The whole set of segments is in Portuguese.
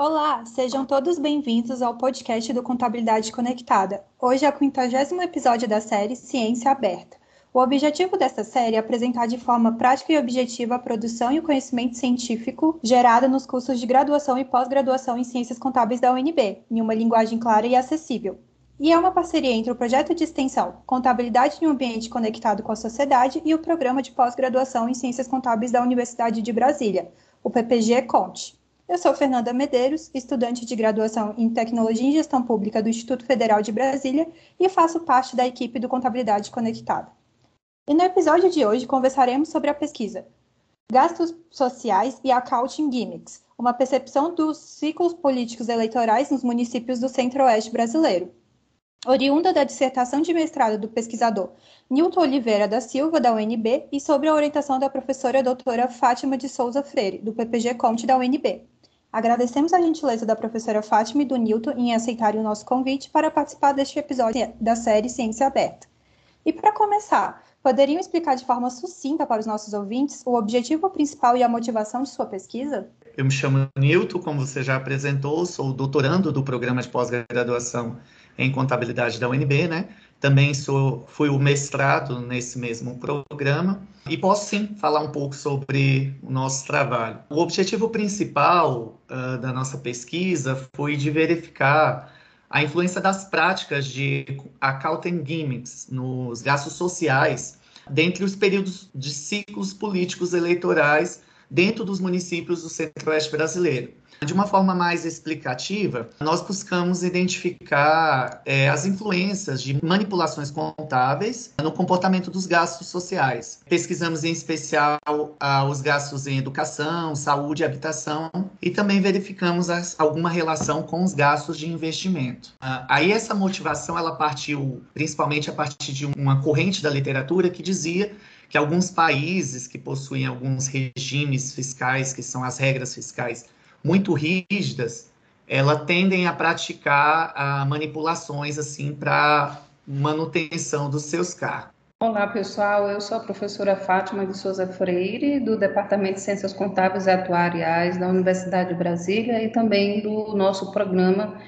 Olá, sejam todos bem-vindos ao podcast do Contabilidade Conectada. Hoje é o 50 episódio da série Ciência Aberta. O objetivo dessa série é apresentar de forma prática e objetiva a produção e o conhecimento científico gerado nos cursos de graduação e pós-graduação em Ciências Contábeis da UNB, em uma linguagem clara e acessível. E é uma parceria entre o projeto de extensão Contabilidade em um Ambiente Conectado com a Sociedade e o Programa de Pós-Graduação em Ciências Contábeis da Universidade de Brasília, o PPG Conte. Eu sou Fernanda Medeiros, estudante de graduação em Tecnologia e Gestão Pública do Instituto Federal de Brasília e faço parte da equipe do Contabilidade Conectada. E no episódio de hoje conversaremos sobre a pesquisa Gastos Sociais e Accounting Gimmicks, uma percepção dos ciclos políticos eleitorais nos municípios do Centro-Oeste brasileiro. Oriunda da dissertação de mestrado do pesquisador Nilton Oliveira da Silva, da UNB, e sobre a orientação da professora doutora Fátima de Souza Freire, do PPG Conte da UNB. Agradecemos a gentileza da professora Fátima e do Nilton em aceitarem o nosso convite para participar deste episódio da série Ciência Aberta. E para começar, poderiam explicar de forma sucinta para os nossos ouvintes o objetivo principal e a motivação de sua pesquisa? Eu me chamo Nilton, como você já apresentou, sou doutorando do programa de pós-graduação em contabilidade da UNB, né? Também sou, fui o mestrado nesse mesmo programa e posso sim falar um pouco sobre o nosso trabalho. O objetivo principal uh, da nossa pesquisa foi de verificar a influência das práticas de accounting gimmicks nos gastos sociais dentre os períodos de ciclos políticos eleitorais dentro dos municípios do centro-oeste brasileiro. De uma forma mais explicativa, nós buscamos identificar é, as influências de manipulações contábeis no comportamento dos gastos sociais. Pesquisamos em especial ah, os gastos em educação, saúde e habitação e também verificamos as, alguma relação com os gastos de investimento. Ah, aí essa motivação ela partiu principalmente a partir de uma corrente da literatura que dizia que alguns países que possuem alguns regimes fiscais, que são as regras fiscais muito rígidas, elas tendem a praticar manipulações assim para manutenção dos seus cargos. Olá, pessoal. Eu sou a professora Fátima de Souza Freire, do Departamento de Ciências Contábeis e Atuariais da Universidade de Brasília e também do nosso programa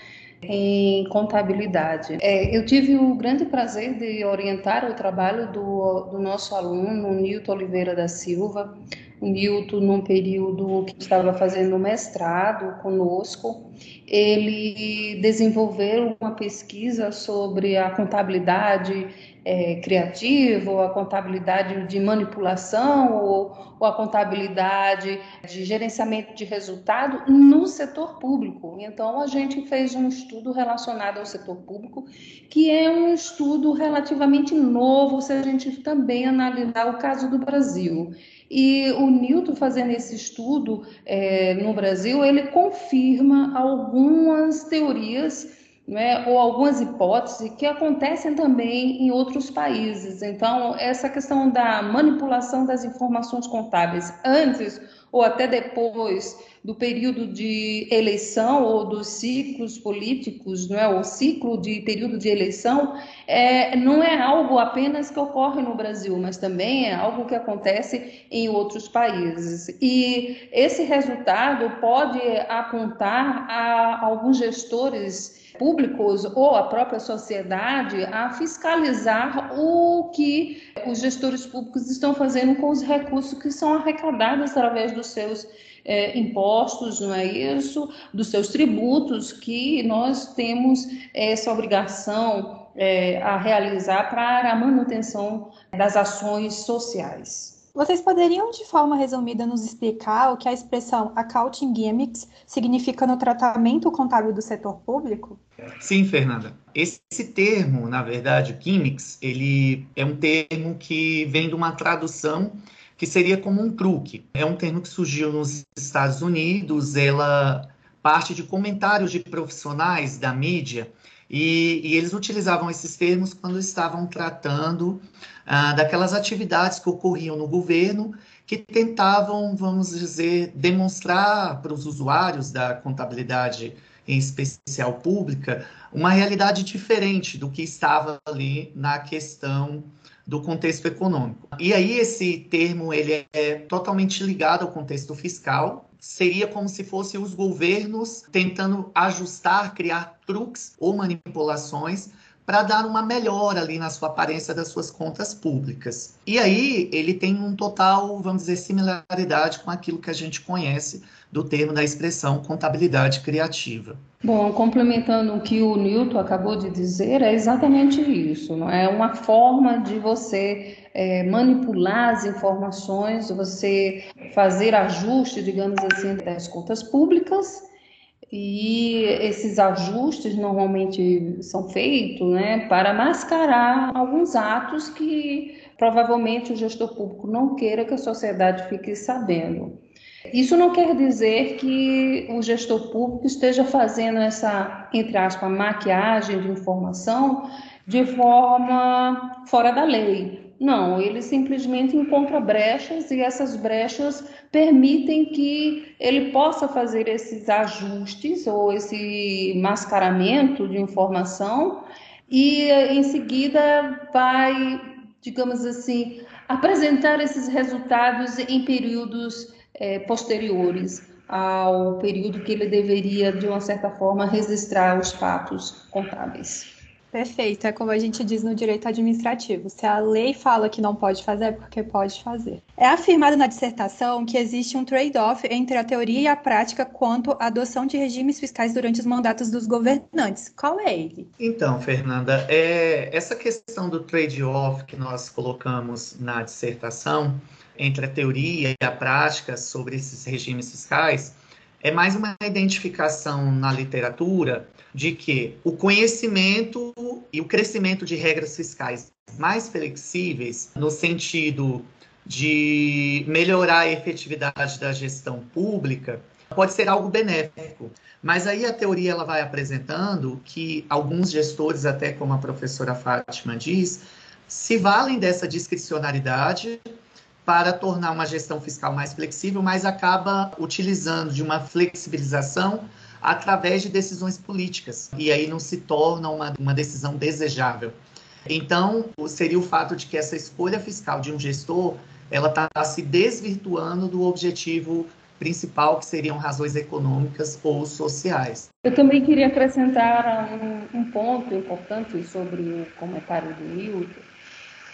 em contabilidade. É, eu tive o grande prazer de orientar o trabalho do, do nosso aluno, Nilton Oliveira da Silva, o Newton, num período que estava fazendo mestrado conosco, ele desenvolveu uma pesquisa sobre a contabilidade é, criativa, ou a contabilidade de manipulação, ou, ou a contabilidade de gerenciamento de resultado no setor público. Então, a gente fez um estudo relacionado ao setor público, que é um estudo relativamente novo, se a gente também analisar o caso do Brasil. E o Newton, fazendo esse estudo é, no Brasil, ele confirma algumas teorias né, ou algumas hipóteses que acontecem também em outros países. Então, essa questão da manipulação das informações contábeis antes ou até depois do período de eleição ou dos ciclos políticos, não é? o ciclo de período de eleição, é, não é algo apenas que ocorre no Brasil, mas também é algo que acontece em outros países. E esse resultado pode apontar a alguns gestores públicos ou a própria sociedade a fiscalizar o que os gestores públicos estão fazendo com os recursos que são arrecadados através dos seus é, impostos, não é isso? Dos seus tributos, que nós temos essa obrigação é, a realizar para a manutenção das ações sociais. Vocês poderiam, de forma resumida, nos explicar o que a expressão accounting gimmicks significa no tratamento contábil do setor público? Sim, Fernanda. Esse termo, na verdade, gimmicks, ele é um termo que vem de uma tradução que seria como um truque. É um termo que surgiu nos Estados Unidos, ela parte de comentários de profissionais da mídia e, e eles utilizavam esses termos quando estavam tratando ah, daquelas atividades que ocorriam no governo que tentavam, vamos dizer, demonstrar para os usuários da contabilidade, em especial pública, uma realidade diferente do que estava ali na questão do contexto econômico. E aí esse termo ele é totalmente ligado ao contexto fiscal, seria como se fossem os governos tentando ajustar, criar truques ou manipulações para dar uma melhora ali na sua aparência das suas contas públicas. E aí ele tem um total, vamos dizer, similaridade com aquilo que a gente conhece do termo da expressão contabilidade criativa. Bom, complementando o que o Newton acabou de dizer, é exatamente isso. Não é uma forma de você é, manipular as informações, você fazer ajuste, digamos assim, das contas públicas e esses ajustes normalmente são feitos né, para mascarar alguns atos que provavelmente o gestor público não queira que a sociedade fique sabendo. Isso não quer dizer que o gestor público esteja fazendo essa, entre aspas, maquiagem de informação de forma fora da lei. Não, ele simplesmente encontra brechas e essas brechas permitem que ele possa fazer esses ajustes ou esse mascaramento de informação e em seguida vai, digamos assim, apresentar esses resultados em períodos é, posteriores ao período que ele deveria, de uma certa forma, registrar os fatos contábeis. Perfeito, é como a gente diz no direito administrativo: se a lei fala que não pode fazer, é porque pode fazer. É afirmado na dissertação que existe um trade-off entre a teoria e a prática quanto à adoção de regimes fiscais durante os mandatos dos governantes. Qual é ele? Então, Fernanda, é, essa questão do trade-off que nós colocamos na dissertação entre a teoria e a prática sobre esses regimes fiscais é mais uma identificação na literatura de que o conhecimento e o crescimento de regras fiscais mais flexíveis, no sentido de melhorar a efetividade da gestão pública, pode ser algo benéfico. Mas aí a teoria ela vai apresentando que alguns gestores, até como a professora Fátima diz, se valem dessa discricionariedade para tornar uma gestão fiscal mais flexível, mas acaba utilizando de uma flexibilização através de decisões políticas, e aí não se torna uma, uma decisão desejável. Então, seria o fato de que essa escolha fiscal de um gestor, ela está se desvirtuando do objetivo principal, que seriam razões econômicas ou sociais. Eu também queria acrescentar um, um ponto importante sobre o comentário do Milton,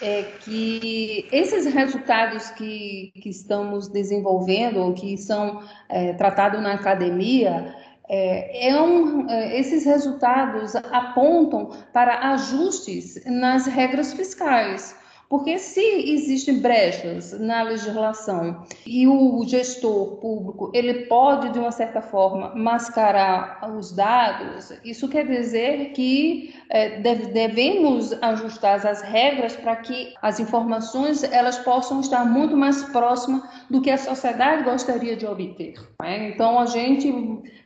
é que esses resultados que, que estamos desenvolvendo, ou que são é, tratados na academia, é, é um, é, esses resultados apontam para ajustes nas regras fiscais. Porque se existem brechas na legislação e o gestor público ele pode de uma certa forma mascarar os dados, isso quer dizer que é, devemos ajustar as regras para que as informações elas possam estar muito mais próximas do que a sociedade gostaria de obter. Né? Então a gente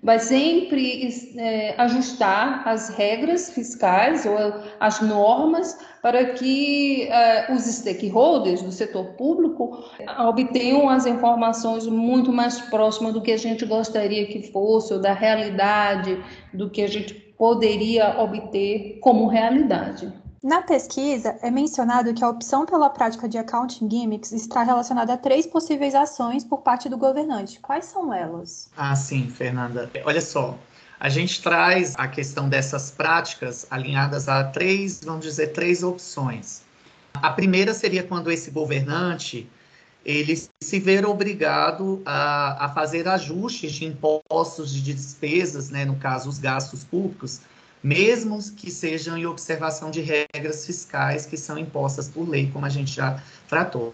vai sempre é, ajustar as regras fiscais ou as normas para que uh, os stakeholders do setor público obtenham as informações muito mais próximas do que a gente gostaria que fosse, ou da realidade, do que a gente poderia obter como realidade. Na pesquisa, é mencionado que a opção pela prática de accounting gimmicks está relacionada a três possíveis ações por parte do governante. Quais são elas? Ah, sim, Fernanda. Olha só, a gente traz a questão dessas práticas alinhadas a três, vamos dizer, três opções. A primeira seria quando esse governante ele se ver obrigado a, a fazer ajustes de impostos, de despesas, né, no caso, os gastos públicos, mesmo que sejam em observação de regras fiscais que são impostas por lei, como a gente já tratou.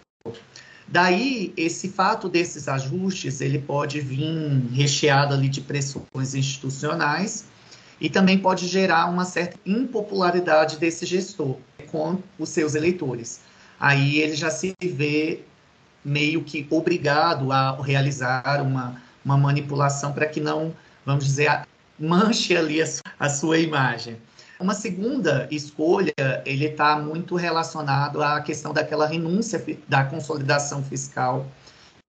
Daí, esse fato desses ajustes, ele pode vir recheado ali de pressões institucionais e também pode gerar uma certa impopularidade desse gestor com os seus eleitores. Aí ele já se vê meio que obrigado a realizar uma, uma manipulação para que não, vamos dizer, manche ali a, a sua imagem. Uma segunda escolha, ele está muito relacionado à questão daquela renúncia da consolidação fiscal,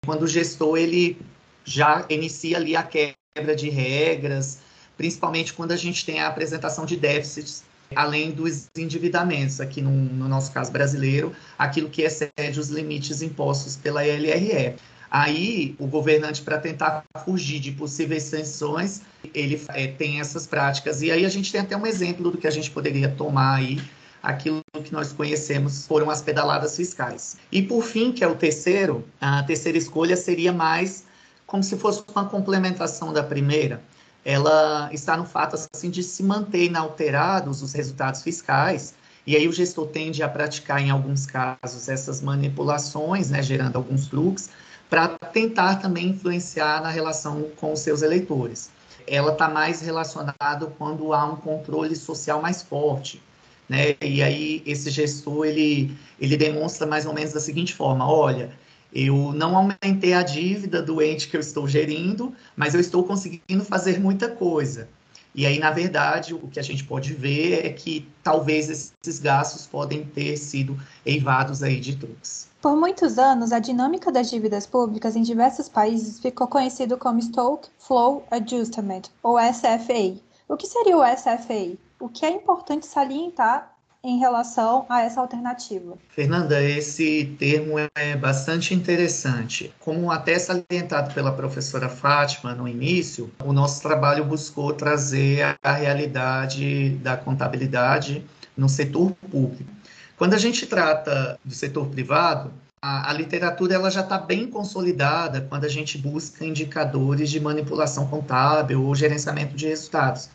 quando o gestor ele já inicia ali a quebra de regras, principalmente quando a gente tem a apresentação de déficits, além dos endividamentos, aqui no, no nosso caso brasileiro, aquilo que excede os limites impostos pela LRE. Aí, o governante, para tentar fugir de possíveis sanções, ele é, tem essas práticas. E aí a gente tem até um exemplo do que a gente poderia tomar aí. Aquilo que nós conhecemos foram as pedaladas fiscais. E por fim, que é o terceiro, a terceira escolha seria mais como se fosse uma complementação da primeira. Ela está no fato assim de se manter inalterados os resultados fiscais, e aí o gestor tende a praticar em alguns casos essas manipulações, né, gerando alguns truques, para tentar também influenciar na relação com os seus eleitores. Ela está mais relacionada quando há um controle social mais forte, né? E aí esse gestor ele ele demonstra mais ou menos da seguinte forma: olha, eu não aumentei a dívida do ente que eu estou gerindo, mas eu estou conseguindo fazer muita coisa. E aí, na verdade, o que a gente pode ver é que talvez esses gastos podem ter sido eivados aí de truques. Por muitos anos, a dinâmica das dívidas públicas em diversos países ficou conhecido como Stock Flow Adjustment, ou SFA. O que seria o SFA? O que é importante salientar em relação a essa alternativa. Fernanda, esse termo é bastante interessante. Como até salientado pela professora Fátima no início, o nosso trabalho buscou trazer a realidade da contabilidade no setor público. Quando a gente trata do setor privado, a, a literatura ela já está bem consolidada quando a gente busca indicadores de manipulação contábil ou gerenciamento de resultados.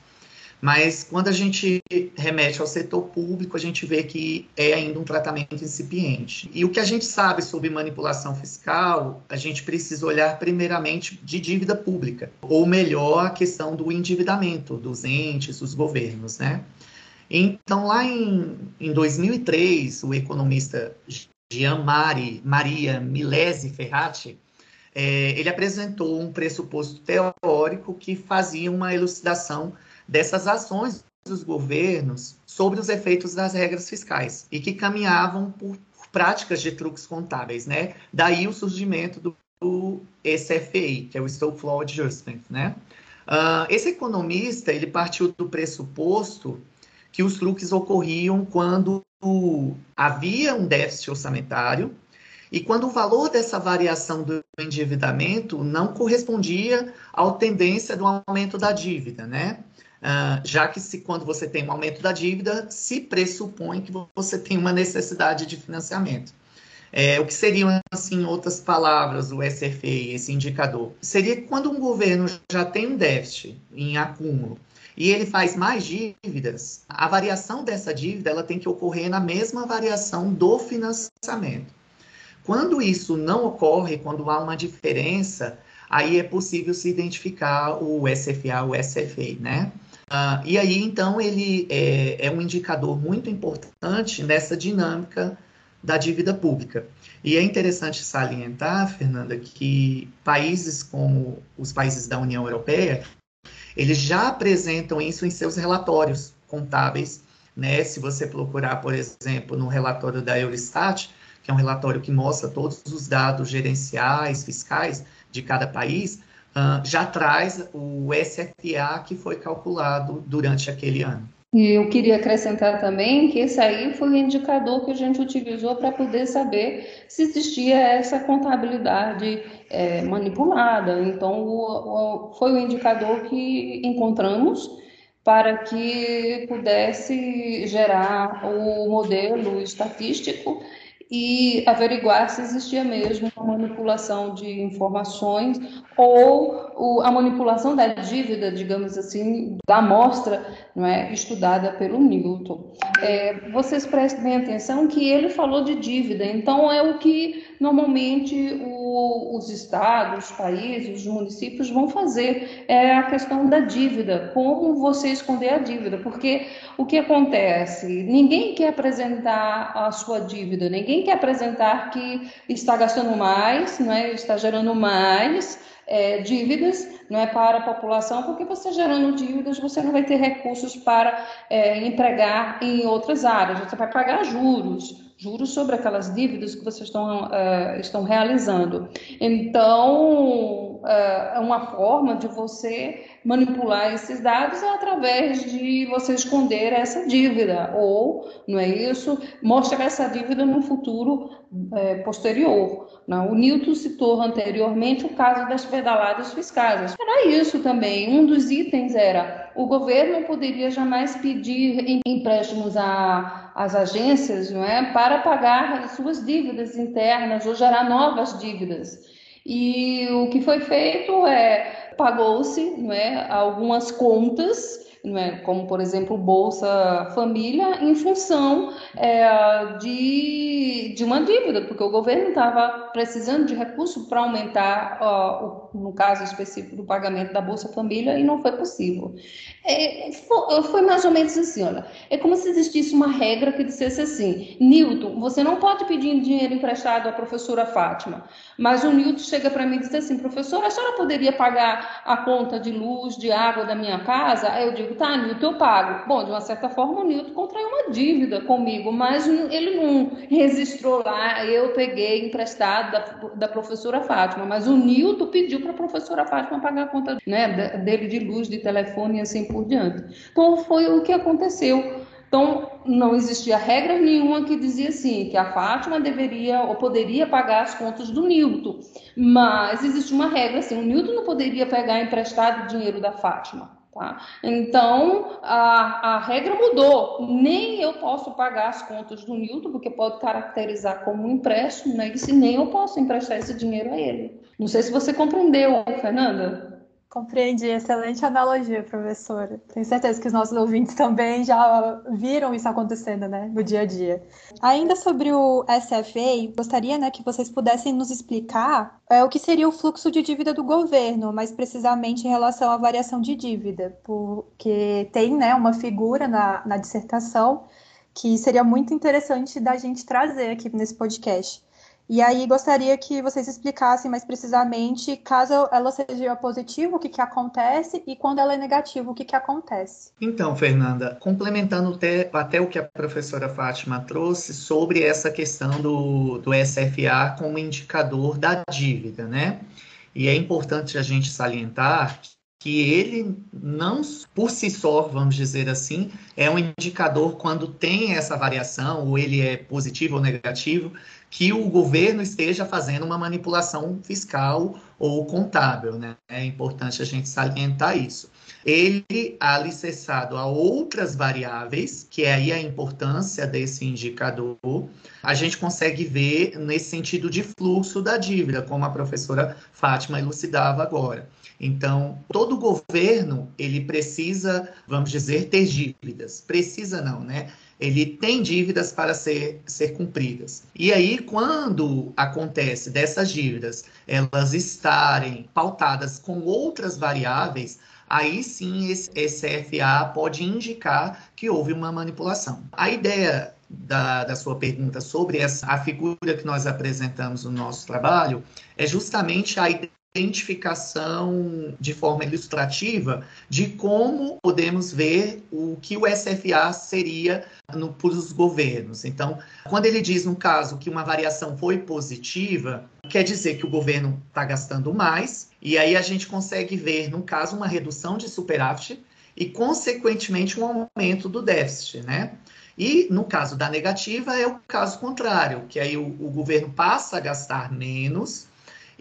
Mas quando a gente remete ao setor público, a gente vê que é ainda um tratamento incipiente. E o que a gente sabe sobre manipulação fiscal, a gente precisa olhar primeiramente de dívida pública, ou melhor, a questão do endividamento dos entes, dos governos, né? Então, lá em, em 2003, o economista Jean Mari, Maria Milese Ferrati, é, ele apresentou um pressuposto teórico que fazia uma elucidação dessas ações dos governos sobre os efeitos das regras fiscais e que caminhavam por, práticas de truques contábeis, né? Daí o surgimento do, do que é o Stoke Flow Adjustment, né? Uh, esse economista ele partiu do pressuposto que os truques ocorriam quando havia um déficit orçamentário e quando o valor dessa variação do endividamento não correspondia à tendência do aumento da dívida, né? Uh, já que se quando você tem um aumento da dívida, se pressupõe que você tem uma necessidade de financiamento. É, o que seriam, assim, em outras palavras, o SFA, esse indicador? Seria quando um governo já tem um déficit em acúmulo e ele faz mais dívidas, a variação dessa dívida ela tem que ocorrer na mesma variação do financiamento. Quando isso não ocorre, quando há uma diferença, aí é possível se identificar o SFA, o SFA, né? Uh, e aí, então, ele é, é, um indicador muito importante nessa dinâmica da dívida pública. E é interessante salientar, Fernanda, que países como os países da União Europeia, eles já apresentam isso em seus relatórios contábeis. Né? Se você procurar, por exemplo, no relatório da Eurostat, que é um relatório que mostra todos os dados gerenciais, fiscais de cada país, uh, já traz o SFA que foi calculado durante aquele ano. Eu queria acrescentar também que esse aí foi o indicador que a gente utilizou para poder saber se existia essa contabilidade é, manipulada. Então, o, o, foi o indicador que encontramos para que pudesse gerar o modelo estatístico e averiguar se existia mesmo uma manipulação de informações ou o, a manipulação da dívida, digamos assim, da amostra não é, estudada pelo Newton. É, vocês prestem atenção que ele falou de dívida, então é o que normalmente o, os estados, os países, os municípios vão fazer, é a questão da dívida, como você esconder a dívida, porque o que acontece? Ninguém quer apresentar a sua dívida, ninguém quer apresentar que está gastando mais, não é? está gerando mais, é, dívidas não é para a população, porque você gerando dívidas, você não vai ter recursos para é, empregar em outras áreas, você vai pagar juros, juros sobre aquelas dívidas que vocês estão, uh, estão realizando. Então, uh, uma forma de você manipular esses dados é através de você esconder essa dívida, ou, não é isso, mostrar essa dívida no futuro é, posterior. Não? O Newton citou anteriormente o caso das pedaladas fiscais. Era isso também. Um dos itens era o governo poderia jamais pedir empréstimos às agências não é, para pagar suas dívidas internas ou gerar novas dívidas. E o que foi feito é pagou-se é, algumas contas é? como por exemplo Bolsa Família, em função é, de, de uma dívida, porque o governo estava precisando de recursos para aumentar, ó, o, no caso específico do pagamento da Bolsa Família, e não foi possível. É, foi, foi, mais ou menos assim, olha, é como se existisse uma regra que dissesse assim, Newton, você não pode pedir dinheiro emprestado à professora Fátima, mas o Newton chega para mim e diz assim, professora, a senhora poderia pagar a conta de luz, de água da minha casa? Aí eu digo, digo, tá, Nilton, eu pago. Bom, de uma certa forma, o Nilton contraiu uma dívida comigo, mas ele não registrou lá, eu peguei emprestado da, da professora Fátima, mas o Nilton pediu para a professora Fátima pagar a conta né, dele de luz, de telefone e assim por diante. Então, foi o que aconteceu. Então, não existia regra nenhuma que dizia assim, que a Fátima deveria ou poderia pagar as contas do Nilton. Mas existe uma regra assim, o Nilton não poderia pegar emprestado dinheiro da Fátima. Tá? Então, a, a regra mudou. Nem eu posso pagar as contas do Newton, porque pode caracterizar como um empréstimo, né? e nem eu posso emprestar esse dinheiro a ele. Não sei se você compreendeu, Fernanda. Compreendi, excelente analogia, professora. Tenho certeza que os nossos ouvintes também já viram isso acontecendo, né, no dia a dia. Ainda sobre o SFA, gostaria, né, que vocês pudessem nos explicar é, o que seria o fluxo de dívida do governo, mais precisamente em relação à variação de dívida, porque tem, né, uma figura na, na dissertação que seria muito interessante da gente trazer aqui nesse podcast. E aí gostaria que vocês explicassem mais precisamente, caso ela seja positiva, o que, que acontece, e quando ela é negativa, o que, que acontece. Então, Fernanda, complementando até, até o que a professora Fátima trouxe sobre essa questão do, do SFA como indicador da dívida, né? E é importante a gente salientar que ele não, por si só, vamos dizer assim, é um indicador quando tem essa variação, ou ele é positivo ou negativo, que o governo esteja fazendo uma manipulação fiscal ou contábil. Né? É importante a gente salientar isso. Ele alicerçado a outras variáveis, que é aí a importância desse indicador, a gente consegue ver nesse sentido de fluxo da dívida, como a professora Fátima elucidava agora. Então, todo governo, ele precisa, vamos dizer, ter dívidas. Precisa não, né? Ele tem dívidas para ser, ser cumpridas. E aí, quando acontece dessas dívidas elas estarem pautadas com outras variáveis, aí sim esse, esse FA pode indicar que houve uma manipulação. A ideia da, da, sua pergunta sobre essa, a figura que nós apresentamos no nosso trabalho é justamente a ideia identificação de forma ilustrativa de como podemos ver o que o SFA seria para os governos. Então, quando ele diz, no caso, que uma variação foi positiva, quer dizer que o governo está gastando mais, e aí a gente consegue ver, no caso, uma redução de superávit e, consequentemente, um aumento do déficit, né? E no caso da negativa é o caso contrário, que aí o, o governo passa a gastar menos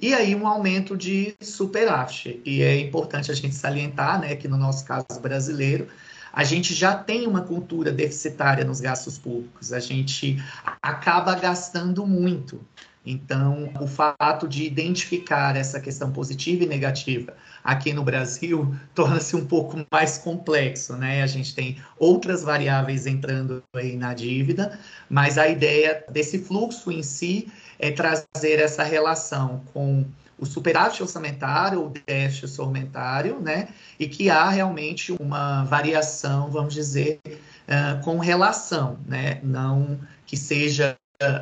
e aí um aumento de superávit. E é importante a gente salientar, né, que no nosso caso brasileiro, a gente já tem uma cultura deficitária nos gastos públicos, a gente acaba gastando muito. Então, o fato de identificar essa questão positiva e negativa aqui no Brasil torna-se um pouco mais complexo, né? A gente tem outras variáveis entrando aí na dívida, mas a ideia desse fluxo em si é trazer essa relação com o superávit orçamentário, o déficit orçamentário, né? E que há realmente uma variação, vamos dizer, uh, com relação, né? Não que seja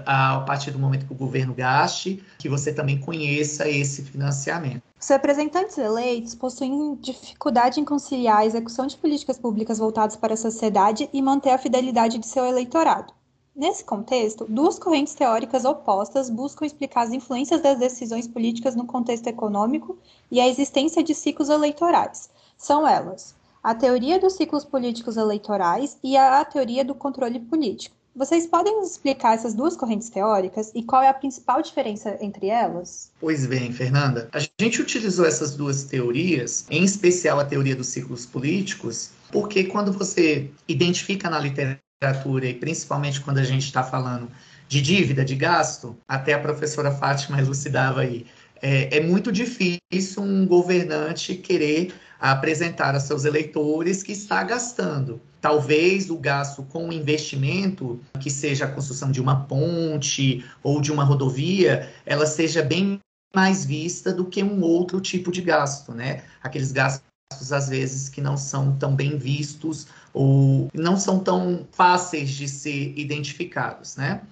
a partir do momento que o governo gaste, que você também conheça esse financiamento. Os representantes eleitos possuem dificuldade em conciliar a execução de políticas públicas voltadas para a sociedade e manter a fidelidade de seu eleitorado. Nesse contexto, duas correntes teóricas opostas buscam explicar as influências das decisões políticas no contexto econômico e a existência de ciclos eleitorais. São elas a teoria dos ciclos políticos eleitorais e a teoria do controle político. Vocês podem nos explicar essas duas correntes teóricas e qual é a principal diferença entre elas? Pois bem, Fernanda, a gente utilizou essas duas teorias, em especial a teoria dos ciclos políticos, porque quando você identifica na literatura literatura, e principalmente quando a gente está falando de dívida, de gasto, até a professora Fátima elucidava aí, é, é muito difícil um governante querer apresentar a seus eleitores que está gastando. Talvez o gasto com investimento, que seja a construção de uma ponte ou de uma rodovia, ela seja bem mais vista do que um outro tipo de gasto, né? Aqueles gastos às vezes que não são tão bem vistos ou não são tão fáceis de ser identificados, né?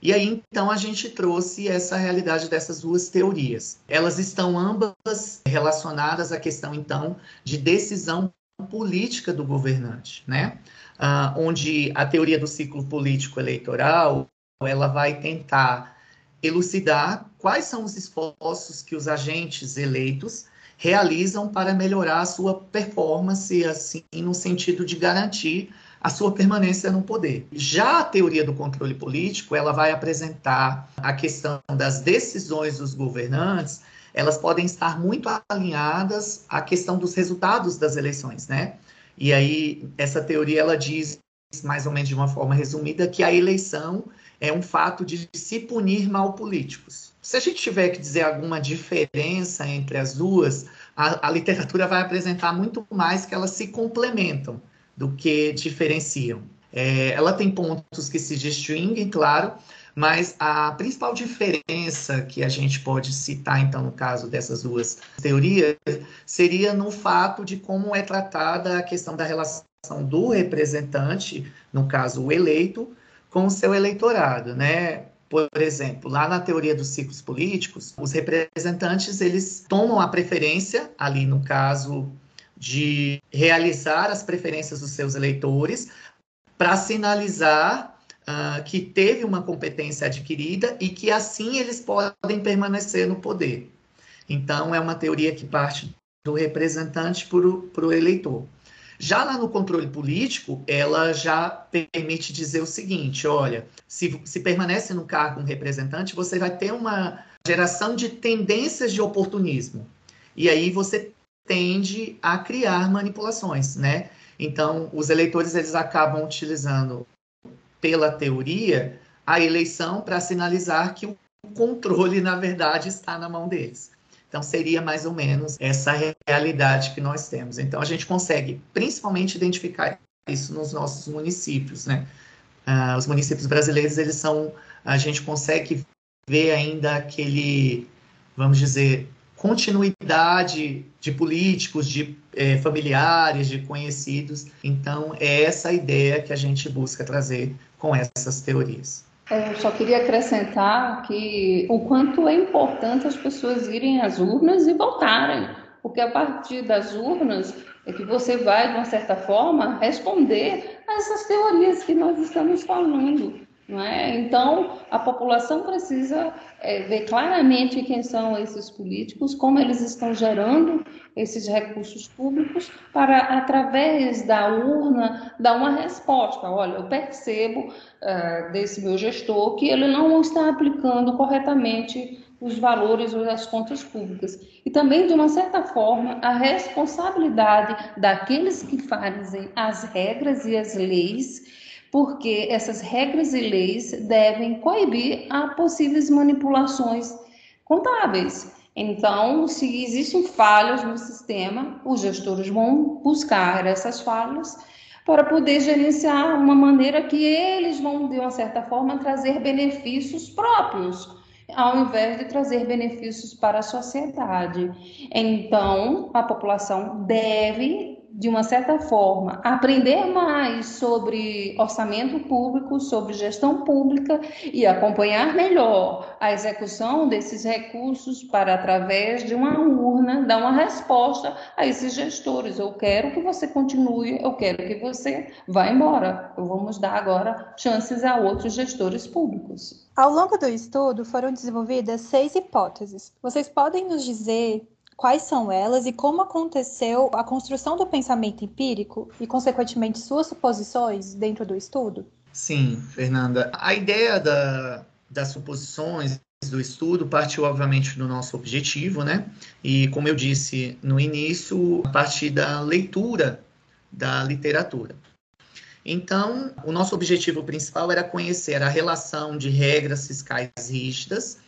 E aí, então, a gente trouxe essa realidade dessas duas teorias. Elas estão ambas relacionadas à questão, então, de decisão política do governante, né? Ah, onde a teoria do ciclo político eleitoral, ela vai tentar elucidar quais são os esforços que os agentes eleitos realizam para melhorar a sua performance, assim, no sentido de garantir a sua permanência no poder. Já a teoria do controle político, ela vai apresentar a questão das decisões dos governantes, elas podem estar muito alinhadas à questão dos resultados das eleições, né? E aí essa teoria ela diz mais ou menos de uma forma resumida que a eleição é um fato de se punir mal políticos. Se a gente tiver que dizer alguma diferença entre as duas, a, a literatura vai apresentar muito mais que elas se complementam do que diferenciam. É, ela tem pontos que se distinguem, claro, mas a principal diferença que a gente pode citar, então, no caso dessas duas teorias, seria no fato de como é tratada a questão da relação do representante, no caso o eleito, com o seu eleitorado, né? Por exemplo, lá na teoria dos ciclos políticos, os representantes eles tomam a preferência ali no caso de realizar as preferências dos seus eleitores para sinalizar uh, que teve uma competência adquirida e que assim eles podem permanecer no poder. Então, é uma teoria que parte do representante para o eleitor. Já lá no controle político, ela já permite dizer o seguinte: olha, se, se permanece no cargo um representante, você vai ter uma geração de tendências de oportunismo. E aí você tende a criar manipulações, né? Então, os eleitores eles acabam utilizando pela teoria a eleição para sinalizar que o controle, na verdade, está na mão deles. Então, seria mais ou menos essa realidade que nós temos. Então, a gente consegue principalmente identificar isso nos nossos municípios, né? Uh, os municípios brasileiros, eles são, a gente consegue ver ainda aquele, vamos dizer, continuidade de políticos, de eh, familiares, de conhecidos. Então, é essa ideia que a gente busca trazer com essas teorias. É, eu só queria acrescentar que o quanto é importante as pessoas irem às urnas e votarem, porque a partir das urnas é que você vai, de uma certa forma, responder a essas teorias que nós estamos falando. É? Então, a população precisa é, ver claramente quem são esses políticos, como eles estão gerando esses recursos públicos, para, através da urna, dar uma resposta. Olha, eu percebo uh, desse meu gestor que ele não está aplicando corretamente os valores ou as contas públicas. E também, de uma certa forma, a responsabilidade daqueles que fazem as regras e as leis porque essas regras e leis devem coibir a possíveis manipulações contábeis. Então, se existem falhas no sistema, os gestores vão buscar essas falhas para poder gerenciar uma maneira que eles vão, de uma certa forma, trazer benefícios próprios, ao invés de trazer benefícios para a sociedade. Então, a população deve de uma certa forma, aprender mais sobre orçamento público, sobre gestão pública e acompanhar melhor a execução desses recursos para, através de uma urna, dar uma resposta a esses gestores. Eu quero que você continue, eu quero que você vá embora. Vamos dar agora chances a outros gestores públicos. Ao longo do estudo, foram desenvolvidas seis hipóteses. Vocês podem nos dizer quais são elas e como aconteceu a construção do pensamento empírico e, consequentemente, suas suposições dentro do estudo? Sim, Fernanda. A ideia da, das suposições do estudo partiu, obviamente, do nosso objetivo, né? E, como eu disse no início, a partir da leitura da literatura. Então, o nosso objetivo principal era conhecer a relação de regras fiscais rígidas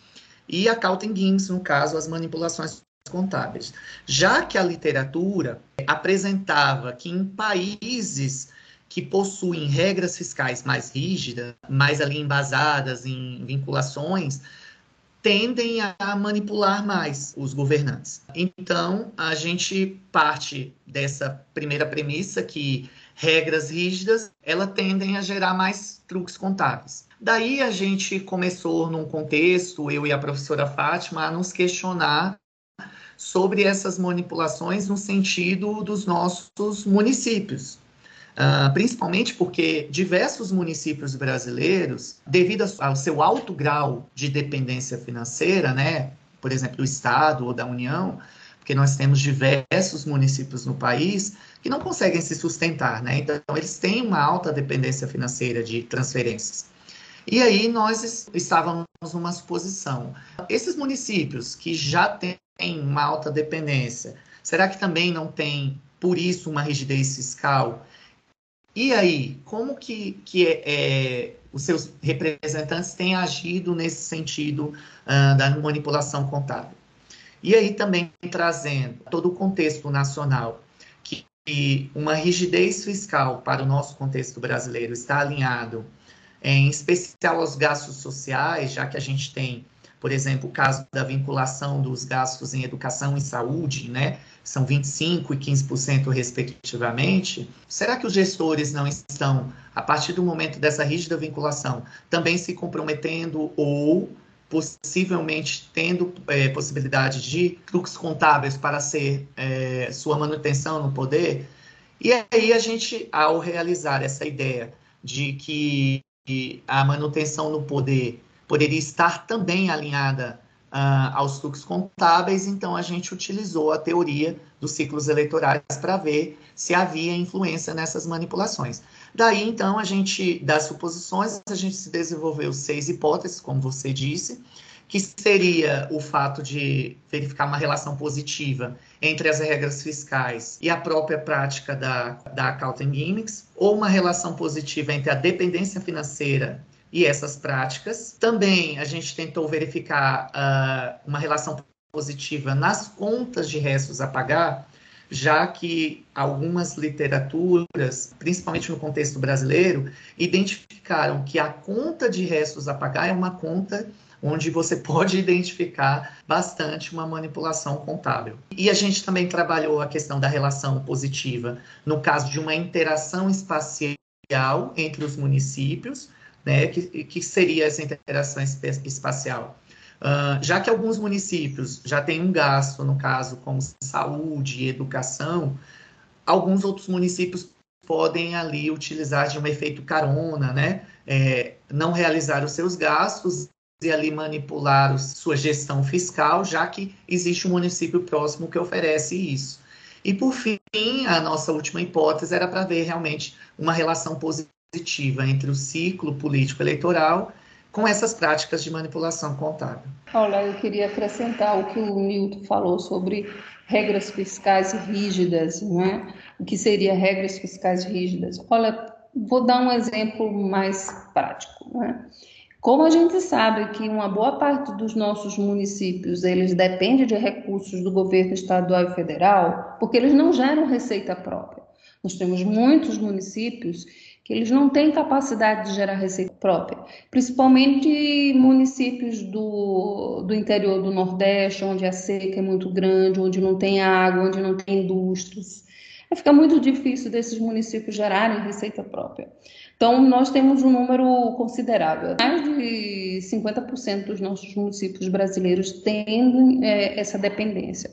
e a Calton Gims, no caso, as manipulações contábeis. Já que a literatura apresentava que em países que possuem regras fiscais mais rígidas, mais ali embasadas em vinculações, tendem a manipular mais os governantes. Então, a gente parte dessa primeira premissa que regras rígidas, elas tendem a gerar mais truques contábeis. Daí a gente começou num contexto, eu e a professora Fátima, a nos questionar sobre essas manipulações no sentido dos nossos municípios. Uh, principalmente porque diversos municípios brasileiros, devido ao seu alto grau de dependência financeira, né, por exemplo, do Estado ou da União, porque nós temos diversos municípios no país que não conseguem se sustentar, né? Então, eles têm uma alta dependência financeira de transferências. E aí nós estávamos numa suposição. Esses municípios que já têm uma alta dependência, será que também não tem, por isso, uma rigidez fiscal? E aí, como que, que é, é, os seus representantes têm agido nesse sentido uh, da manipulação contábil? E aí também trazendo todo o contexto nacional, que uma rigidez fiscal para o nosso contexto brasileiro está alinhado em especial aos gastos sociais, já que a gente tem, por exemplo, o caso da vinculação dos gastos em educação e saúde, né? São 25% e 15%, respectivamente. Será que os gestores não estão, a partir do momento dessa rígida vinculação, também se comprometendo ou possivelmente tendo é, possibilidade de truques contábeis para ser é, sua manutenção no poder? E aí a gente, ao realizar essa ideia de que que a manutenção no poder poderia estar também alinhada uh, aos fluxos contábeis, então a gente utilizou a teoria dos ciclos eleitorais para ver se havia influência nessas manipulações. Daí, então, a gente, das suposições, a gente se desenvolveu seis hipóteses, como você disse, que seria o fato de verificar uma relação positiva entre as regras fiscais e a própria prática da, da accounting gimmicks, ou uma relação positiva entre a dependência financeira e essas práticas. Também a gente tentou verificar uh, uma relação positiva nas contas de restos a pagar, já que algumas literaturas, principalmente no contexto brasileiro, identificaram que a conta de restos a pagar é uma conta onde você pode identificar bastante uma manipulação contábil. E a gente também trabalhou a questão da relação positiva no caso de uma interação espacial entre os municípios, né, que, que seria essa interação espacial. Uh, já que alguns municípios já têm um gasto, no caso, com saúde e educação, alguns outros municípios podem ali utilizar de um efeito carona, né? É, não realizar os seus gastos e ali manipular sua gestão fiscal, já que existe um município próximo que oferece isso. E por fim, a nossa última hipótese era para ver realmente uma relação positiva entre o ciclo político eleitoral com essas práticas de manipulação contábil. Olha, eu queria acrescentar o que o Milton falou sobre regras fiscais rígidas, não é? O que seria regras fiscais rígidas? Olha, vou dar um exemplo mais prático, é? Como a gente sabe que uma boa parte dos nossos municípios eles dependem de recursos do governo estadual e federal, porque eles não geram receita própria. Nós temos muitos municípios que eles não têm capacidade de gerar receita própria, principalmente municípios do, do interior do Nordeste, onde a seca é muito grande, onde não tem água, onde não tem indústrias. fica muito difícil desses municípios gerarem receita própria. Então, nós temos um número considerável. Mais de 50% dos nossos municípios brasileiros têm é, essa dependência.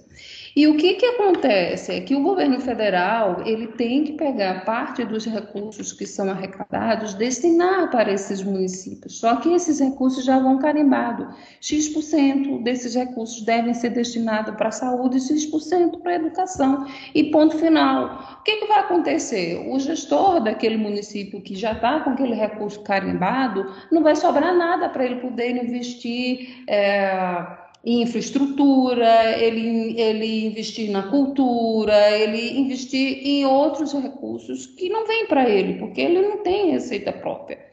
E o que, que acontece é que o governo federal ele tem que pegar parte dos recursos que são arrecadados, destinar para esses municípios. Só que esses recursos já vão carimbados. X% desses recursos devem ser destinados para a saúde e X% para a educação. E ponto final. O que, que vai acontecer? O gestor daquele município que já está com aquele recurso carimbado, não vai sobrar nada para ele poder investir. É, em infraestrutura, ele, ele investir na cultura, ele investir em outros recursos que não vêm para ele, porque ele não tem receita própria.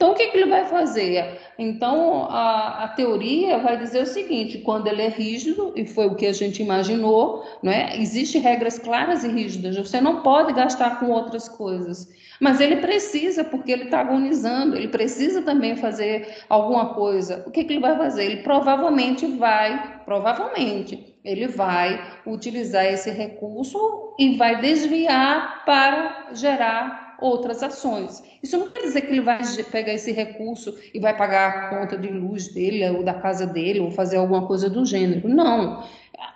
Então, o que, que ele vai fazer? Então, a, a, teoria vai dizer o seguinte: quando ele é rígido, e foi o que a gente imaginou, não é? existem regras claras e rígidas, você não pode gastar com outras coisas. Mas ele precisa, porque ele está agonizando, ele precisa também fazer alguma coisa. O que, que ele vai fazer? Ele provavelmente vai, provavelmente, ele vai utilizar esse recurso e vai desviar para gerar outras ações. Isso não quer dizer que ele vai pegar esse recurso e vai pagar a conta de luz dele, ou da casa dele, ou fazer alguma coisa do gênero. Não.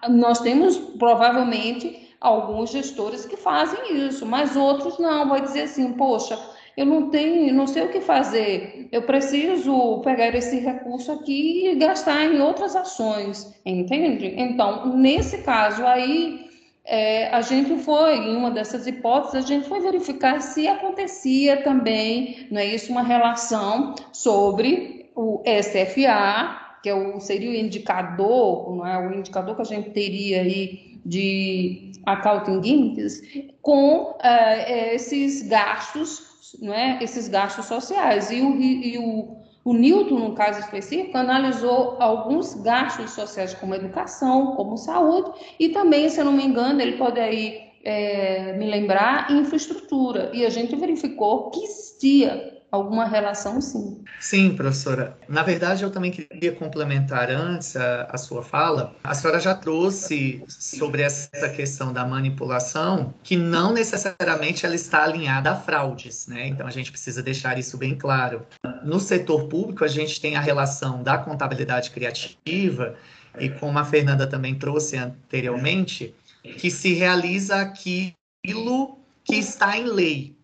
Nós temos provavelmente alguns gestores que fazem isso, mas outros não. Vai dizer assim, poxa, eu não tenho, não sei o que fazer. Eu preciso pegar esse recurso aqui e gastar em outras ações, entende? Então, nesse caso aí, é, a gente foi, em uma dessas hipóteses, a gente foi verificar se acontecia também, não é isso, uma relação sobre o SFA, que é o, seria o indicador, não é, o indicador que a gente teria aí de accounting gimmicks, com é, esses gastos, não é, esses gastos sociais. E o, e o o Newton, no caso específico, analisou alguns gastos sociais como educação, como saúde, e também, se eu não me engano, ele pode aí é, me lembrar, infraestrutura. E a gente verificou que existia alguma relação, sim. Sim, professora. Na verdade, eu também queria complementar antes a, a, sua fala. A senhora já trouxe sobre essa questão da manipulação, que não necessariamente ela está alinhada a fraudes, né? Então a gente precisa deixar isso bem claro. No setor público, a gente tem a relação da contabilidade criativa, e como a Fernanda também trouxe anteriormente, que se realiza aquilo que está em lei,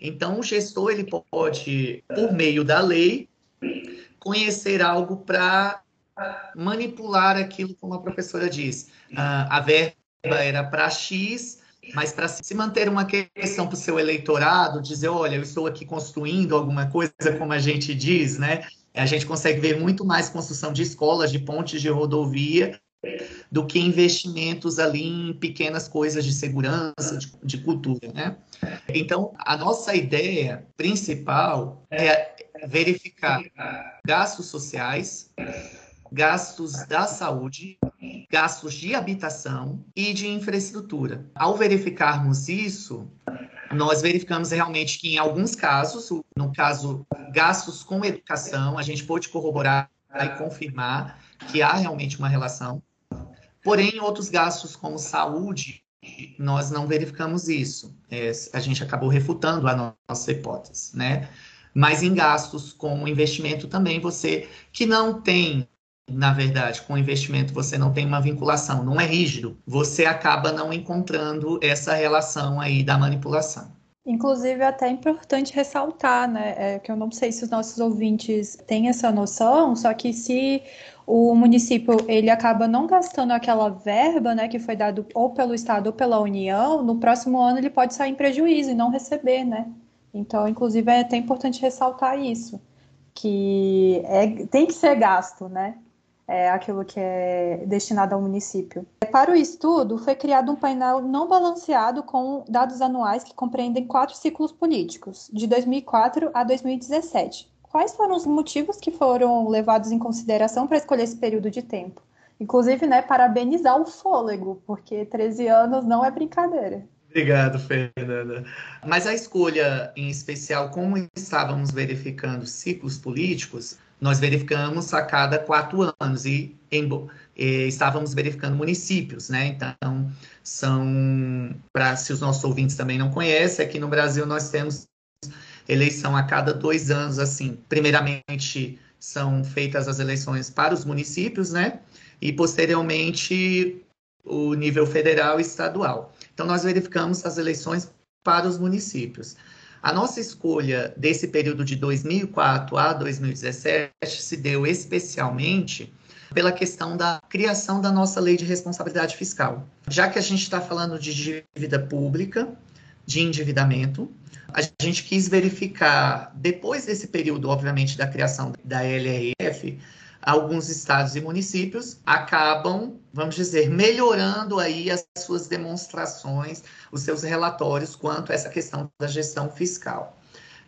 então, o gestor ele pode, por meio da lei, conhecer algo para manipular aquilo, como a professora diz. Uh, a verba era para X, mas para se manter uma questão para o seu eleitorado, dizer, olha, eu estou aqui construindo alguma coisa, como a gente diz, né? A gente consegue ver muito mais construção de escolas, de pontes de rodovia, do que investimentos ali em pequenas coisas de segurança, de, de, cultura, né? Então, a nossa ideia principal é verificar gastos sociais, gastos da saúde, gastos de habitação e de infraestrutura. Ao verificarmos isso, nós verificamos realmente que em alguns casos, no caso gastos com educação, a gente pôde corroborar e confirmar que há realmente uma relação. Porém, outros gastos como saúde, nós não verificamos isso. É, a gente acabou refutando a nossa hipótese, né? Mas em gastos com investimento também você que não tem, na verdade, com investimento você não tem uma vinculação, não é rígido, você acaba não encontrando essa relação aí da manipulação. Inclusive, é até importante ressaltar, né, é, que eu não sei se os nossos ouvintes têm essa noção, só que se o município ele acaba não gastando aquela verba, né, que foi dado ou pelo estado ou pela União, no próximo ano ele pode sair em prejuízo e não receber, né? Então, inclusive, é até importante ressaltar isso, que é, tem que ser gasto, né? É aquilo que é destinado ao município. Para o estudo, foi criado um painel não balanceado com dados anuais que compreendem quatro ciclos políticos, de 2004 a 2017 quais foram os motivos que foram levados em consideração para escolher esse período de tempo? Inclusive, né, parabenizar o fôlego, porque 13 anos não é brincadeira. Obrigado, Fernanda. Mas a escolha, em especial, como estávamos verificando ciclos políticos, nós verificamos a cada quatro anos e, em, e estávamos verificando municípios, né? Então, são, para se os nossos ouvintes também não conhecem, aqui no Brasil nós temos eleição a cada dois anos, assim. Primeiramente, são feitas as eleições para os municípios, né? E posteriormente o nível federal e estadual. Então, nós verificamos as eleições para os municípios. A nossa escolha desse período de 2004 a 2017 se deu especialmente pela questão da criação da nossa lei de responsabilidade fiscal. Já que a gente está falando de dívida pública, de endividamento, a gente quis verificar, depois desse período, obviamente, da criação da LRF, alguns estados e municípios acabam, vamos dizer, melhorando aí as suas demonstrações, os seus relatórios quanto a essa questão da gestão fiscal.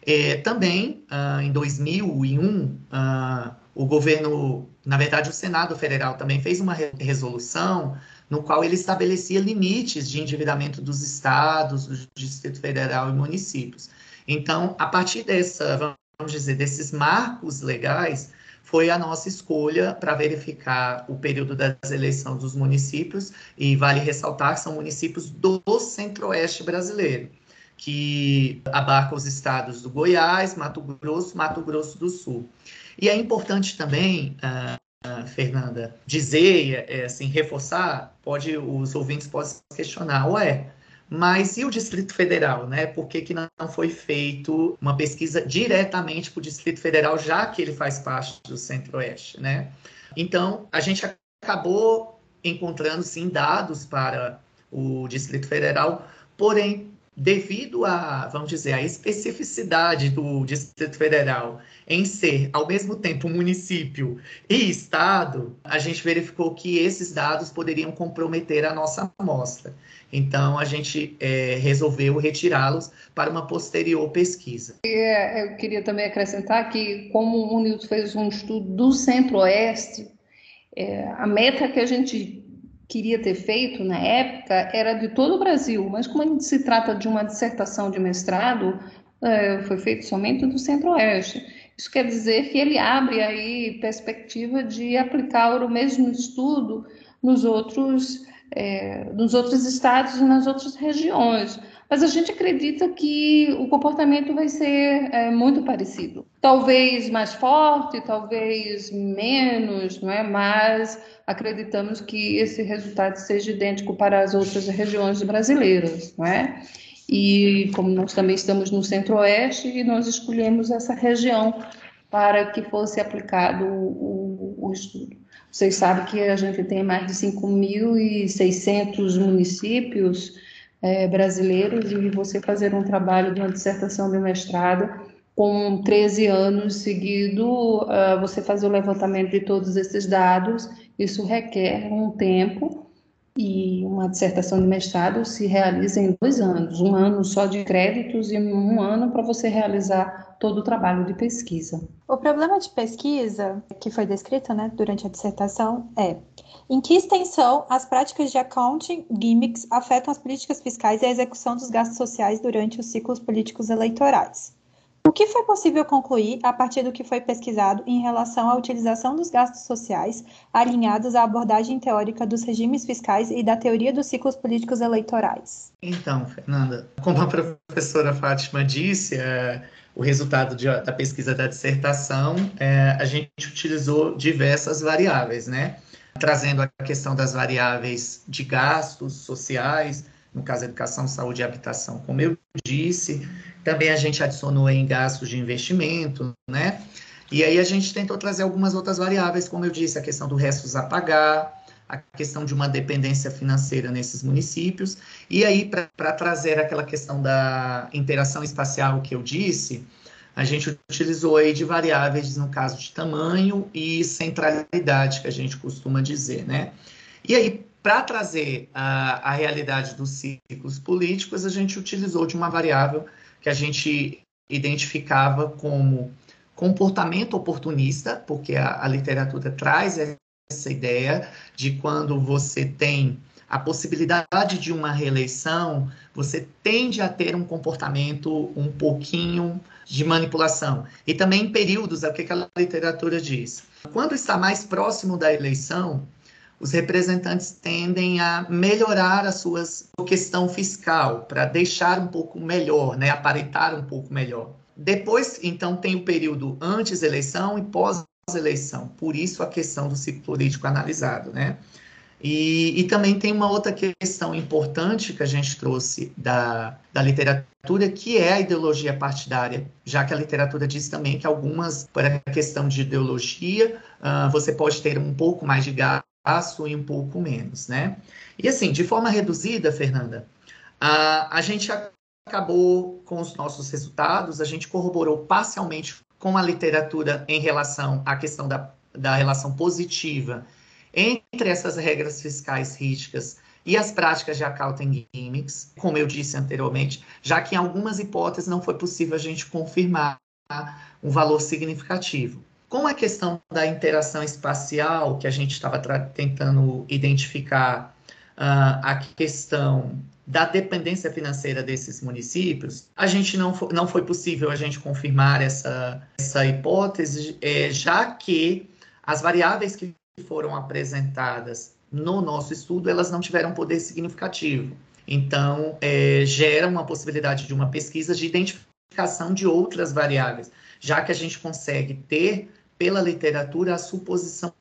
É, também, ah, em 2001, ah, o governo, na verdade, o Senado Federal também fez uma resolução no qual ele estabelecia limites de endividamento dos estados, do Distrito Federal e municípios. Então, a partir dessa, vamos dizer, desses marcos legais, foi a nossa escolha para verificar o período das eleições dos municípios, e vale ressaltar que são municípios do centro-oeste brasileiro, que abarcam os estados do Goiás, Mato Grosso, Mato Grosso do Sul. E é importante também, uh, uh, Fernanda, dizer, é, assim, reforçar, pode, os ouvintes podem questionar, ué, mas e o Distrito Federal, né? Por que, que não foi feito uma pesquisa diretamente para o Distrito Federal, já que ele faz parte do Centro-Oeste, né? Então, a gente acabou encontrando, sim, dados para o Distrito Federal, porém, devido a, vamos dizer, a especificidade do Distrito Federal em ser, ao mesmo tempo, município e estado, a gente verificou que esses dados poderiam comprometer a nossa amostra. Então, a gente é, resolveu retirá-los para uma posterior pesquisa. É, eu queria também acrescentar que, como o Nilton fez um estudo do Centro-Oeste, é, a meta que a gente queria ter feito na época era de todo o Brasil, mas como se trata de uma dissertação de mestrado, é, foi feito somente do Centro-Oeste. Isso quer dizer que ele abre aí perspectiva de aplicar o mesmo estudo nos outros é, nos outros estados e nas outras regiões. Mas a gente acredita que o comportamento vai ser é, muito parecido. Talvez mais forte, talvez menos, não é? mas acreditamos que esse resultado seja idêntico para as outras regiões brasileiras. Não é? E como nós também estamos no centro-oeste, nós escolhemos essa região para que fosse aplicado o, o, o estudo. Vocês sabem que a gente tem mais de 5.600 municípios é, brasileiros e você fazer um trabalho de uma dissertação de mestrado com 13 anos seguido, uh, você fazer o levantamento de todos esses dados, isso requer um tempo e uma dissertação de mestrado se realiza em dois anos, um ano só de créditos e um ano para você realizar todo o trabalho de pesquisa. O problema de pesquisa que foi descrito né, durante a dissertação é em que extensão as práticas de accounting gimmicks afetam as políticas fiscais e a execução dos gastos sociais durante os ciclos políticos eleitorais. O que foi possível concluir a partir do que foi pesquisado em relação à utilização dos gastos sociais alinhados à abordagem teórica dos regimes fiscais e da teoria dos ciclos políticos eleitorais? Então, Fernanda, como a professora Fátima disse, é, o resultado de, da pesquisa da dissertação, é, a gente utilizou diversas variáveis, né? Trazendo a questão das variáveis de gastos sociais, no caso educação, saúde e habitação, como eu disse, também a gente adicionou em gastos de investimento, né? E aí a gente tentou trazer algumas outras variáveis, como eu disse, a questão do restos a pagar, a questão de uma dependência financeira nesses municípios, e aí para trazer aquela questão da interação espacial que eu disse, a gente utilizou aí de variáveis no caso de tamanho e centralidade, que a gente costuma dizer, né? E aí, para trazer a, a realidade dos ciclos políticos, a gente utilizou de uma variável que a gente identificava como comportamento oportunista, porque a, a literatura traz essa ideia de quando você tem a possibilidade de uma reeleição, você tende a ter um comportamento um pouquinho de manipulação. E também em períodos, é o que a literatura diz. Quando está mais próximo da eleição, os representantes tendem a melhorar a sua questão fiscal, para deixar um pouco melhor, né, aparentar um pouco melhor. Depois, então, tem o período antes eleição e pós-eleição. Por isso a questão do ciclo político analisado, né? E, e, também tem uma outra questão importante que a gente trouxe da, da literatura, que é a ideologia partidária, já que a literatura diz também que algumas, por a questão de ideologia, uh, você pode ter um pouco mais de gasto e um pouco menos, né? E assim, de forma reduzida, Fernanda, uh, a gente acabou com os nossos resultados, a gente corroborou parcialmente com a literatura em relação à questão da, da relação positiva entre essas regras fiscais rígidas e as práticas de accounting gimmicks, como eu disse anteriormente, já que em algumas hipóteses não foi possível a gente confirmar um valor significativo. Com a questão da interação espacial, que a gente estava tentando identificar uh, a questão da dependência financeira desses municípios, a gente não, não foi possível a gente confirmar essa, essa hipótese, é, já que as variáveis que foram apresentadas no nosso estudo, elas não tiveram poder significativo. Então, é, gera uma possibilidade de uma pesquisa de identificação de outras variáveis, já que a gente consegue ter, pela literatura, a suposição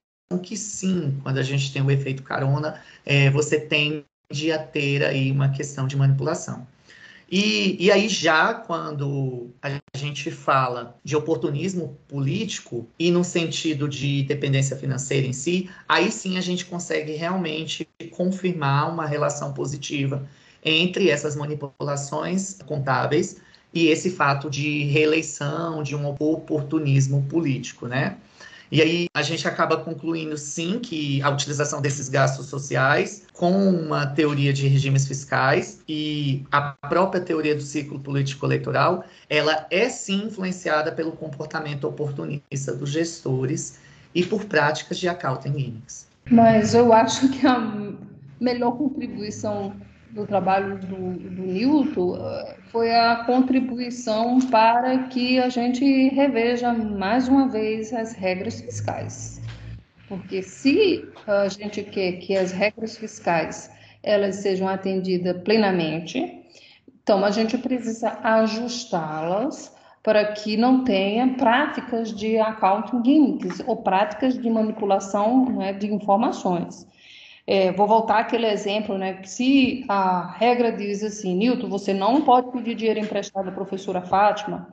que sim, quando a gente tem o efeito carona, é, você tende a ter aí uma questão de manipulação. E, e aí, já quando a gente fala de oportunismo político e no sentido de dependência financeira em si, aí sim a gente consegue realmente confirmar uma relação positiva entre essas manipulações contábeis e esse fato de reeleição, de um oportunismo político, né? E aí a gente acaba concluindo, sim, que a utilização desses gastos sociais com uma teoria de regimes fiscais e a própria teoria do ciclo político-eleitoral, ela é sim influenciada pelo comportamento oportunista dos gestores e por práticas de accounting gimmicks. Mas eu acho que a melhor contribuição do trabalho do, do Newton eh, foi a contribuição para que a gente reveja mais uma vez as regras fiscais. Porque se a gente quer que as regras fiscais elas sejam atendidas plenamente, então a gente precisa ajustá-las para que não tenha práticas de accounting gimmicks ou práticas de manipulação né, de informações. É, vou voltar àquele exemplo, né? Se a regra diz assim, Nilton, você não pode pedir dinheiro emprestado à professora Fátima,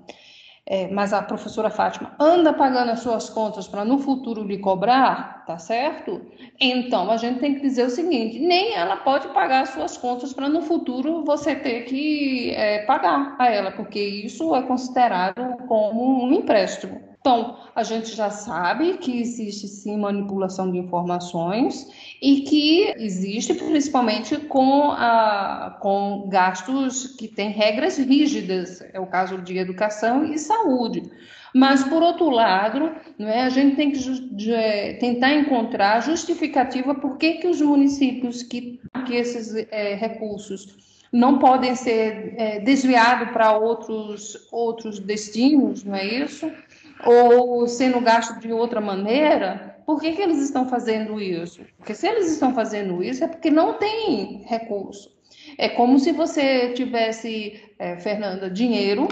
é, mas a professora Fátima anda pagando as suas contas para no futuro lhe cobrar, tá certo? Então a gente tem que dizer o seguinte: nem ela pode pagar as suas contas para no futuro você ter que é, pagar a ela, porque isso é considerado como um empréstimo. Então, a gente já sabe que existe sim manipulação de informações e que existe principalmente com, a, com gastos que têm regras rígidas, é o caso de educação e saúde. Mas, por outro lado, não é, a gente tem que tentar encontrar justificativa por que, que os municípios que, que esses é, recursos não podem ser é, desviados para outros, outros destinos, não é isso? Ou sendo gasto de outra maneira, por que, que eles estão fazendo isso? Porque se eles estão fazendo isso é porque não tem recurso. É como se você tivesse, é, Fernanda, dinheiro,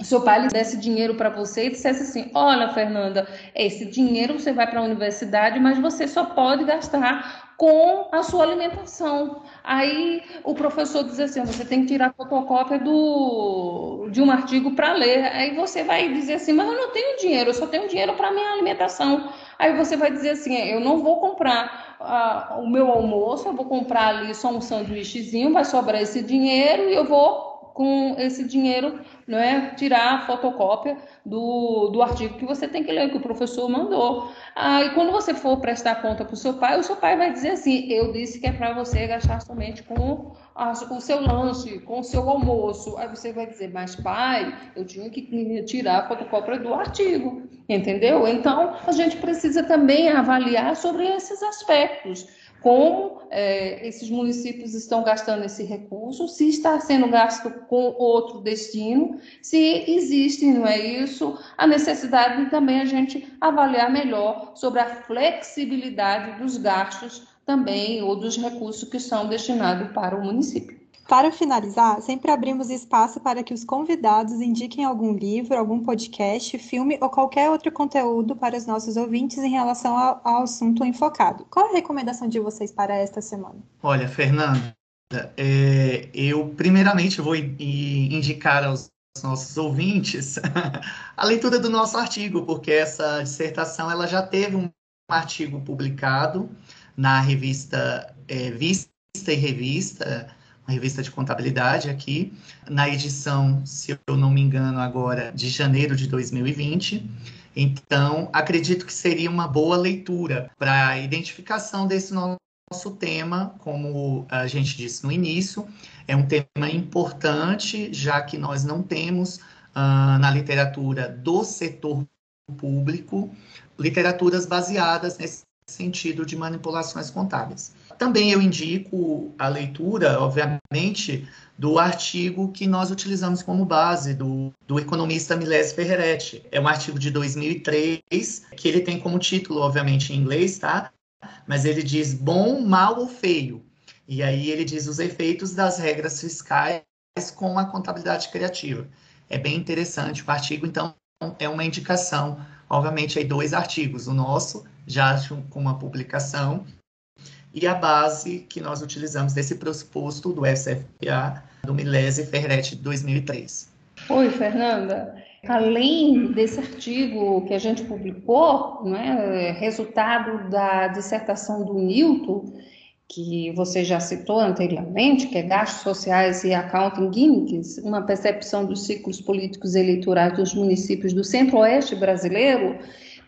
seu pai lhe desse dinheiro para você e dissesse assim: Olha, Fernanda, esse dinheiro você vai para a universidade, mas você só pode gastar com a sua alimentação. Aí o professor diz assim: você tem que tirar fotocópia do, de um artigo para ler. Aí você vai dizer assim: mas eu não tenho dinheiro, eu só tenho dinheiro para minha alimentação. Aí você vai dizer assim: eu não vou comprar uh, o meu almoço, eu vou comprar ali só um sanduíchezinho, vai sobrar esse dinheiro e eu vou com esse dinheiro, não é, tirar a fotocópia do, do artigo que você tem que ler, que o professor mandou. Aí, quando você for prestar conta para o seu pai, o seu pai vai dizer assim: Eu disse que é para você gastar somente com a, o seu lanche, com o seu almoço. Aí você vai dizer: Mas, pai, eu tinha que tirar a fotocópia do artigo, entendeu? Então, a gente precisa também avaliar sobre esses aspectos como é, esses municípios estão gastando esse recurso, se está sendo gasto com outro destino, se existe, não é isso, a necessidade de também a gente avaliar melhor sobre a flexibilidade dos gastos também ou dos recursos que são destinados para o município. Para finalizar, sempre abrimos espaço para que os convidados indiquem algum livro, algum podcast, filme ou qualquer outro conteúdo para os nossos ouvintes em relação ao, ao assunto enfocado. Qual a recomendação de vocês para esta semana? Olha, Fernanda, é, eu primeiramente vou indicar aos nossos ouvintes a leitura do nosso artigo, porque essa dissertação ela já teve um artigo publicado na revista é, Vista e Revista uma revista de contabilidade aqui, na edição, se eu não me engano, agora de janeiro de 2020. Então, acredito que seria uma boa leitura para a identificação desse nosso tema, como a gente disse no início, é um tema importante, já que nós não temos uh, na literatura do setor público literaturas baseadas nesse sentido de manipulações contábeis. Também eu indico a leitura, obviamente, do artigo que nós utilizamos como base, do, do economista Milés Ferreretti. É um artigo de 2003, que ele tem como título, obviamente, em inglês, tá? Mas ele diz bom, mal ou feio. E aí ele diz os efeitos das regras fiscais com a contabilidade criativa. É bem interessante o artigo, então é uma indicação, obviamente, aí dois artigos, o nosso, já com uma publicação, e a base que nós utilizamos desse pressuposto do SFPA, do Milese Ferretti de 2003. Oi, Fernanda. Além desse artigo que a gente publicou, né, resultado da dissertação do Newton, que você já citou anteriormente, que é Gastos Sociais e Accounting Gimmicks, uma percepção dos ciclos políticos eleitorais dos municípios do centro-oeste brasileiro,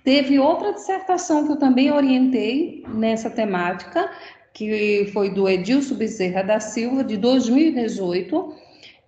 Teve outra dissertação que eu também orientei nessa temática, que foi do Edilson Bezerra da Silva, de 2018,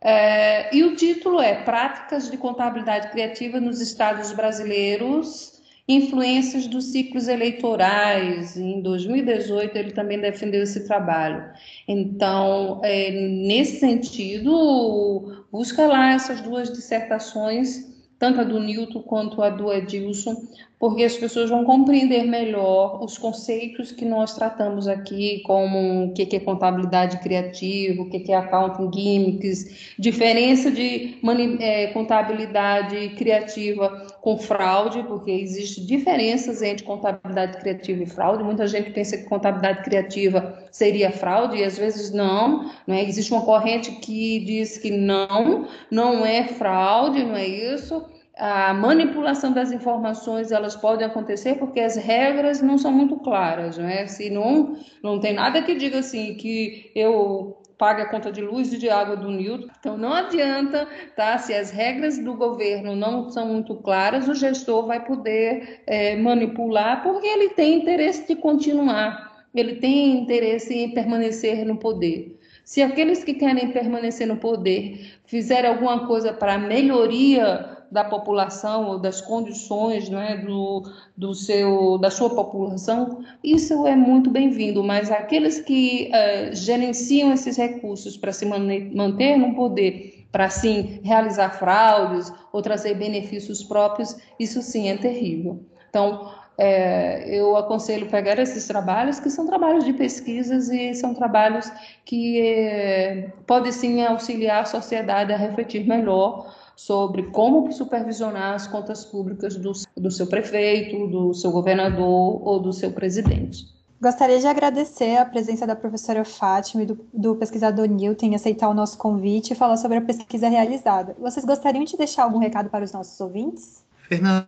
é, e o título é Práticas de Contabilidade Criativa nos Estados Brasileiros, Influências dos Ciclos Eleitorais. Em 2018, ele também defendeu esse trabalho. Então, é, nesse sentido, busca lá essas duas dissertações tanto a do Newton quanto a do Edilson, porque as pessoas vão compreender melhor os conceitos que nós tratamos aqui, como o que é contabilidade criativa, o que é accounting gimmicks, diferença de é, contabilidade criativa com fraude, porque existe diferenças entre contabilidade criativa e fraude. Muita gente pensa que contabilidade criativa seria fraude, e às vezes não. Né? Existe uma corrente que diz que não, não é fraude, não é isso a manipulação das informações elas podem acontecer porque as regras não são muito claras, né? Se não, não tem nada que diga assim que eu pague a conta de luz e de água do Newton, então não adianta, tá? Se as regras do governo não são muito claras, o gestor vai poder é, manipular porque ele tem interesse de continuar, ele tem interesse em permanecer no poder. Se aqueles que querem permanecer no poder fizerem alguma coisa para melhoria da população ou das condições né, do, do seu, da sua população, isso é muito bem-vindo, mas aqueles que uh, gerenciam esses recursos para se manter no poder, para sim realizar fraudes ou trazer benefícios próprios, isso sim é terrível. Então, é, eu aconselho pegar esses trabalhos, que são trabalhos de pesquisas e são trabalhos que é, podem sim auxiliar a sociedade a refletir melhor sobre como supervisionar as contas públicas do, do seu prefeito, do seu governador ou do seu presidente. Gostaria de agradecer a presença da professora Fátima e do, do, pesquisador Newton em aceitar o nosso convite e falar sobre a pesquisa realizada. Vocês gostariam de deixar algum recado para os nossos ouvintes? Fernanda,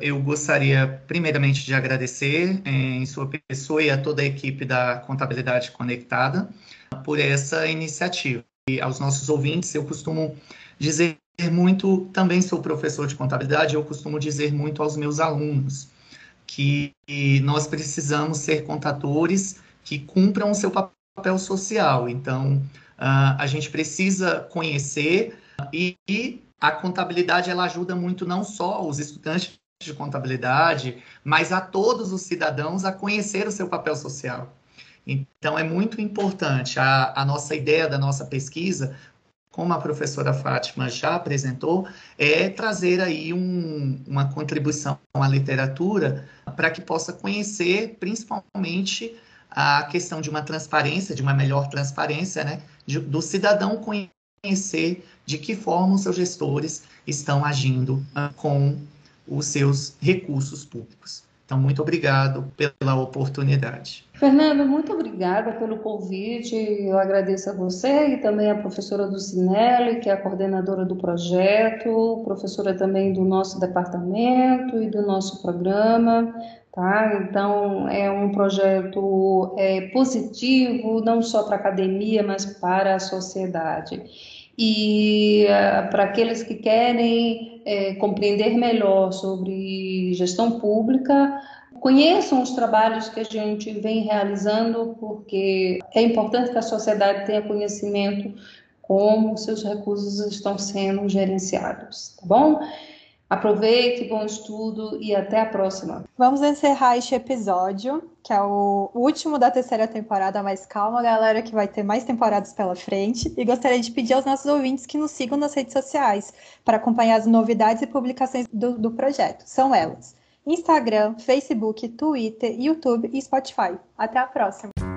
eu gostaria primeiramente de agradecer eh, em sua pessoa e a toda a equipe da Contabilidade Conectada por essa iniciativa. E aos nossos ouvintes, eu costumo dizer muito, também sou professor de contabilidade, eu costumo dizer muito aos meus alunos que nós precisamos ser contadores que cumpram o seu papel social. Então, uh, a gente precisa conhecer e, e a contabilidade ela ajuda muito não só os estudantes de contabilidade, mas a todos os cidadãos a conhecer o seu papel social. Então, é muito importante a, a nossa ideia da nossa pesquisa, como a professora Fátima já apresentou, é trazer aí um, uma contribuição à literatura para que possa conhecer, principalmente, a questão de uma transparência, de uma melhor transparência, né, de, do cidadão conhecer de que forma os seus gestores estão agindo com os seus recursos públicos. Então, muito obrigado pela oportunidade. Fernando, muito obrigada pelo convite. Eu agradeço a você e também a professora Ducinelli, que é a coordenadora do projeto, professora também do nosso departamento e do nosso programa. Tá? Então, é um projeto é, positivo, não só para a academia, mas para a sociedade. E uh, para aqueles que querem é, compreender melhor sobre gestão pública, conheçam os trabalhos que a gente vem realizando, porque é importante que a sociedade tenha conhecimento como seus recursos estão sendo gerenciados, tá bom? Aproveite, bom estudo e até a próxima. Vamos encerrar este episódio, que é o último da terceira temporada, mas calma, galera, que vai ter mais temporadas pela frente. E gostaria de pedir aos nossos ouvintes que nos sigam nas redes sociais para acompanhar as novidades e publicações do, do projeto. São elas: Instagram, Facebook, Twitter, YouTube e Spotify. Até a próxima!